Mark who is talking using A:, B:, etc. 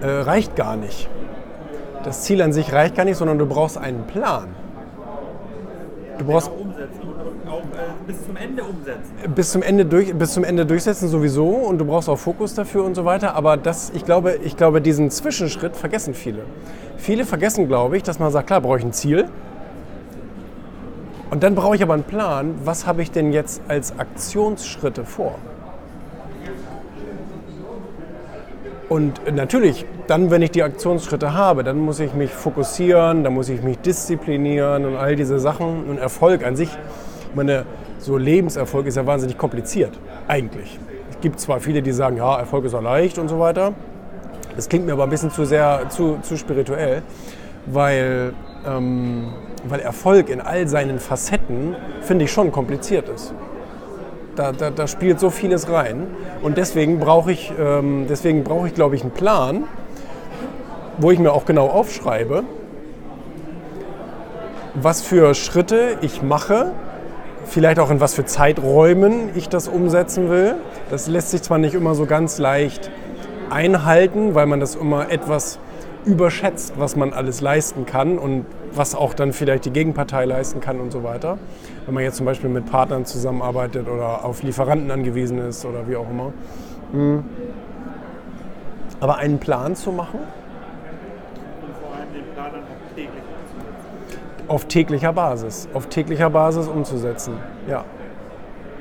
A: äh, reicht gar nicht. Das Ziel an sich reicht gar nicht, sondern du brauchst einen Plan. Du brauchst
B: Auch umsetzen und auch äh, bis zum Ende umsetzen.
A: bis zum Ende durch, bis zum Ende durchsetzen sowieso und du brauchst auch Fokus dafür und so weiter. Aber das, ich glaube, ich glaube, diesen Zwischenschritt vergessen viele. Viele vergessen, glaube ich, dass man sagt, klar, brauche ich ein Ziel. Und dann brauche ich aber einen Plan. Was habe ich denn jetzt als Aktionsschritte vor? Und natürlich, dann, wenn ich die Aktionsschritte habe, dann muss ich mich fokussieren, dann muss ich mich disziplinieren und all diese Sachen. Und Erfolg an sich, ich meine, so Lebenserfolg ist ja wahnsinnig kompliziert, eigentlich. Es gibt zwar viele, die sagen, ja, Erfolg ist ja leicht und so weiter. Das klingt mir aber ein bisschen zu sehr, zu, zu spirituell, weil, ähm, weil Erfolg in all seinen Facetten, finde ich, schon kompliziert ist. Da, da, da spielt so vieles rein. Und deswegen brauche ich, ähm, deswegen brauche ich, glaube ich, einen Plan, wo ich mir auch genau aufschreibe, was für Schritte ich mache, vielleicht auch in was für Zeiträumen ich das umsetzen will. Das lässt sich zwar nicht immer so ganz leicht einhalten, weil man das immer etwas überschätzt, was man alles leisten kann und was auch dann vielleicht die Gegenpartei leisten kann und so weiter. Wenn man jetzt zum Beispiel mit Partnern zusammenarbeitet oder auf Lieferanten angewiesen ist oder wie auch immer. Mhm. Aber einen Plan zu machen,
B: Und vor allem den Plan dann auch täglich umzusetzen.
A: auf täglicher Basis, auf täglicher Basis umzusetzen. Ja.